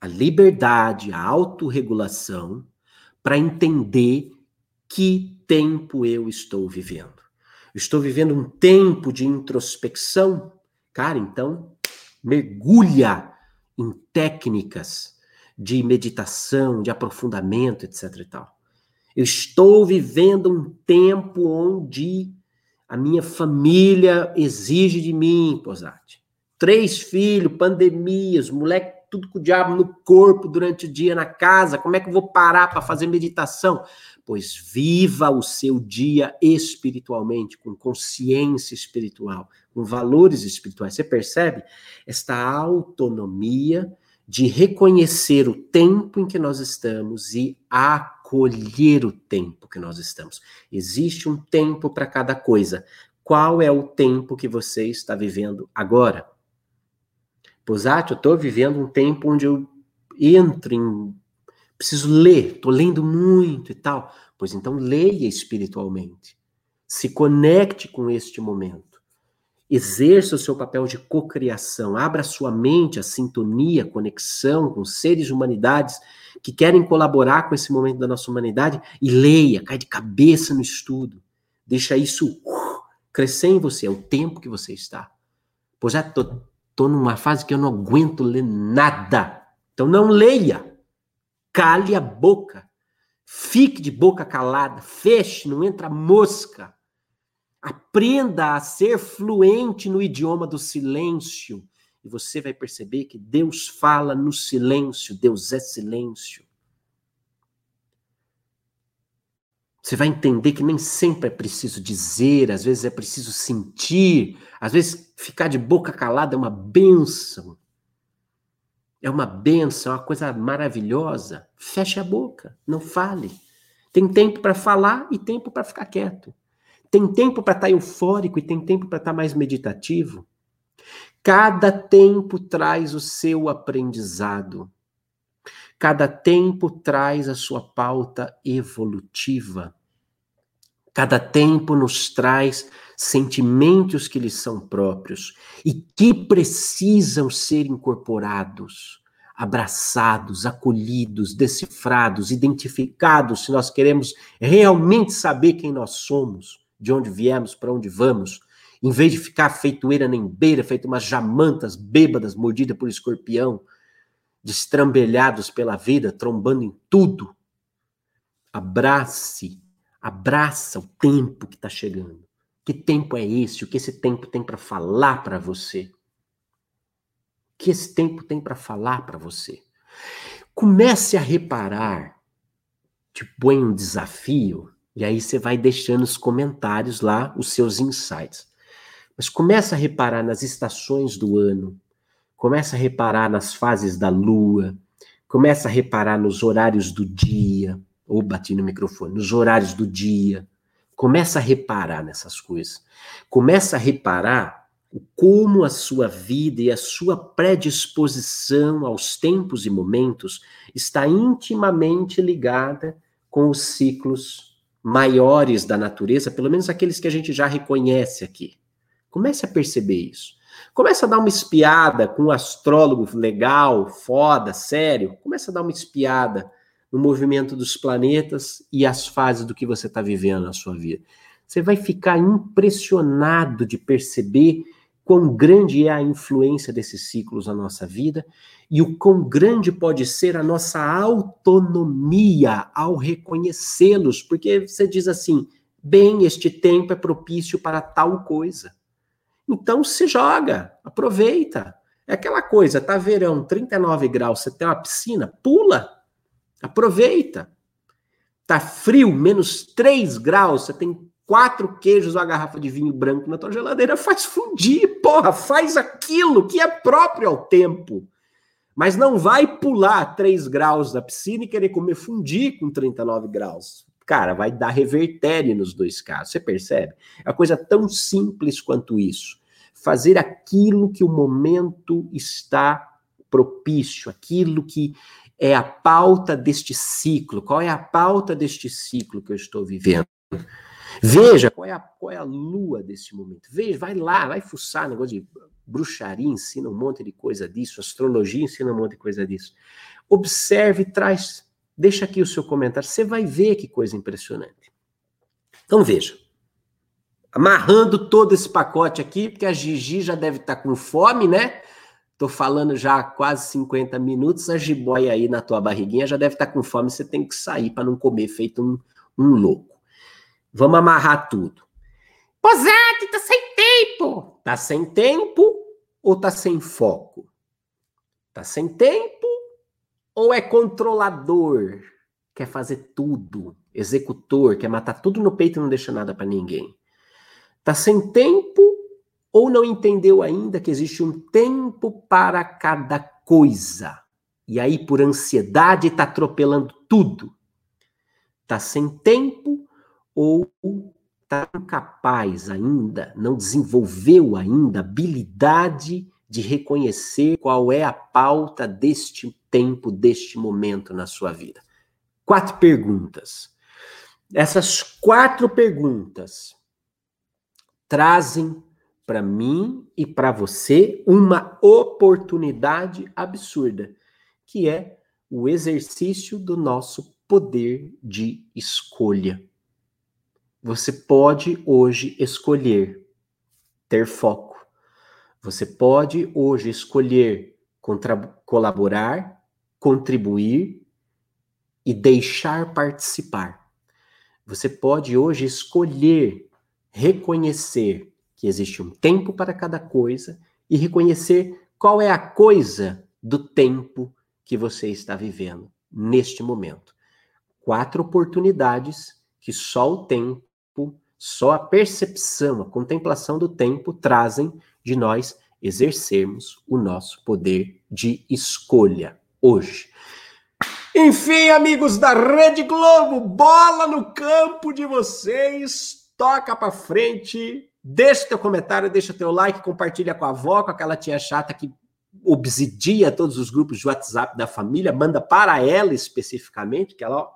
a liberdade, a autorregulação para entender que tempo eu estou vivendo. Estou vivendo um tempo de introspecção. Cara, então, mergulha em técnicas de meditação, de aprofundamento, etc e tal. Eu estou vivendo um tempo onde a minha família exige de mim, Posati. Três filhos, pandemias, moleque tudo com o diabo no corpo durante o dia na casa, como é que eu vou parar para fazer meditação? Pois viva o seu dia espiritualmente, com consciência espiritual, com valores espirituais. Você percebe esta autonomia de reconhecer o tempo em que nós estamos e acolher o tempo que nós estamos. Existe um tempo para cada coisa. Qual é o tempo que você está vivendo agora? Posati, eu estou vivendo um tempo onde eu entro em. Preciso ler, estou lendo muito e tal. Pois então, leia espiritualmente. Se conecte com este momento. Exerça o seu papel de cocriação. Abra sua mente à sintonia, conexão com seres de humanidades que querem colaborar com esse momento da nossa humanidade e leia, cai de cabeça no estudo. Deixa isso uh, crescer em você, é o tempo que você está. Pois já estou Estou numa fase que eu não aguento ler nada. Então não leia. Cale a boca. Fique de boca calada. Feche, não entra mosca. Aprenda a ser fluente no idioma do silêncio. E você vai perceber que Deus fala no silêncio. Deus é silêncio. Você vai entender que nem sempre é preciso dizer, às vezes é preciso sentir, às vezes ficar de boca calada é uma benção. É uma benção, é uma coisa maravilhosa. Feche a boca, não fale. Tem tempo para falar e tempo para ficar quieto. Tem tempo para estar tá eufórico e tem tempo para estar tá mais meditativo. Cada tempo traz o seu aprendizado. Cada tempo traz a sua pauta evolutiva. Cada tempo nos traz sentimentos que lhes são próprios e que precisam ser incorporados, abraçados, acolhidos, decifrados, identificados, se nós queremos realmente saber quem nós somos, de onde viemos, para onde vamos, em vez de ficar feitoeira nem beira, feito umas jamantas bêbadas, mordidas por escorpião, destrambelhados pela vida, trombando em tudo. Abrace Abraça o tempo que está chegando. Que tempo é esse? O que esse tempo tem para falar para você? O que esse tempo tem para falar para você? Comece a reparar, te põe um desafio, e aí você vai deixando os comentários lá, os seus insights. Mas começa a reparar nas estações do ano, começa a reparar nas fases da lua, começa a reparar nos horários do dia, ou bati no microfone, nos horários do dia. Começa a reparar nessas coisas. Começa a reparar como a sua vida e a sua predisposição aos tempos e momentos está intimamente ligada com os ciclos maiores da natureza, pelo menos aqueles que a gente já reconhece aqui. Comece a perceber isso. Comece a dar uma espiada com um astrólogo legal, foda, sério. Comece a dar uma espiada no movimento dos planetas e as fases do que você está vivendo na sua vida. Você vai ficar impressionado de perceber quão grande é a influência desses ciclos na nossa vida e o quão grande pode ser a nossa autonomia ao reconhecê-los, porque você diz assim: bem, este tempo é propício para tal coisa. Então se joga, aproveita. É aquela coisa, tá verão, 39 graus, você tem uma piscina, pula, aproveita. Tá frio, menos 3 graus, você tem quatro queijos ou uma garrafa de vinho branco na tua geladeira, faz fundir, porra, faz aquilo que é próprio ao tempo. Mas não vai pular 3 graus da piscina e querer comer fundir com 39 graus. Cara, vai dar revertério nos dois casos, você percebe? É uma coisa tão simples quanto isso. Fazer aquilo que o momento está propício, aquilo que é a pauta deste ciclo. Qual é a pauta deste ciclo que eu estou vivendo? Veja qual é a, qual é a lua desse momento. Veja, vai lá, vai fuçar negócio de bruxaria, ensina um monte de coisa disso, astrologia ensina um monte de coisa disso. Observe, traz, deixa aqui o seu comentário, você vai ver que coisa impressionante. Então veja, amarrando todo esse pacote aqui, porque a Gigi já deve estar com fome, né? Tô falando já há quase 50 minutos, a jiboia aí na tua barriguinha já deve estar com fome, você tem que sair para não comer feito um, um louco. Vamos amarrar tudo. Posati, tá sem tempo. Tá sem tempo ou tá sem foco? Tá sem tempo ou é controlador? Quer fazer tudo, executor, quer matar tudo no peito e não deixa nada para ninguém. Tá sem tempo ou não entendeu ainda que existe um tempo para cada coisa? E aí, por ansiedade, tá atropelando tudo. Tá sem tempo ou está incapaz ainda, não desenvolveu ainda habilidade de reconhecer qual é a pauta deste tempo, deste momento na sua vida. Quatro perguntas. Essas quatro perguntas trazem para mim e para você uma oportunidade absurda, que é o exercício do nosso poder de escolha. Você pode hoje escolher ter foco. Você pode hoje escolher colaborar, contribuir e deixar participar. Você pode hoje escolher reconhecer que existe um tempo para cada coisa e reconhecer qual é a coisa do tempo que você está vivendo neste momento. Quatro oportunidades que só o tempo só a percepção, a contemplação do tempo trazem de nós exercermos o nosso poder de escolha hoje. Enfim, amigos da Rede Globo, bola no campo de vocês, toca para frente, deixa teu comentário, deixa teu like, compartilha com a avó, com aquela tia chata que obsidia todos os grupos de WhatsApp da família, manda para ela especificamente, que ela ó,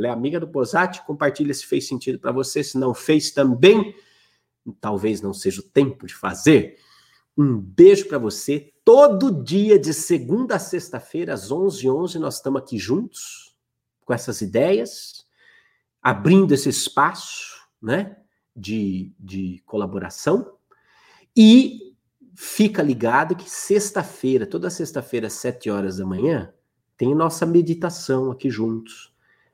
ela é amiga do Posati, compartilha se fez sentido para você, se não fez também, talvez não seja o tempo de fazer. Um beijo para você. Todo dia, de segunda a sexta-feira, às 11h11, 11, nós estamos aqui juntos, com essas ideias, abrindo esse espaço né, de, de colaboração. E fica ligado que sexta-feira, toda sexta-feira, às 7 horas da manhã, tem nossa meditação aqui juntos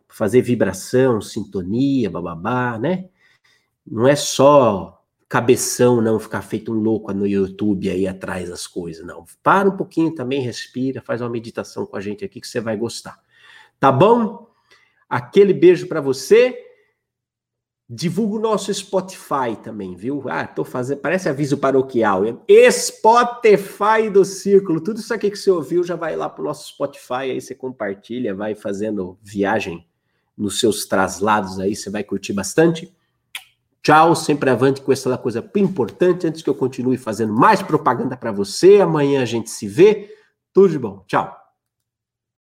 fazer vibração, sintonia, bababá, né? Não é só cabeção, não, ficar feito um louco no YouTube aí atrás das coisas, não. Para um pouquinho também, respira, faz uma meditação com a gente aqui que você vai gostar. Tá bom? Aquele beijo para você. Divulga o nosso Spotify também, viu? Ah, tô fazendo, parece aviso paroquial. Spotify do Círculo. Tudo isso aqui que você ouviu já vai lá pro nosso Spotify, aí você compartilha, vai fazendo viagem nos seus traslados aí, você vai curtir bastante. Tchau, sempre avante com essa coisa importante. Antes que eu continue fazendo mais propaganda para você, amanhã a gente se vê. Tudo de bom. Tchau.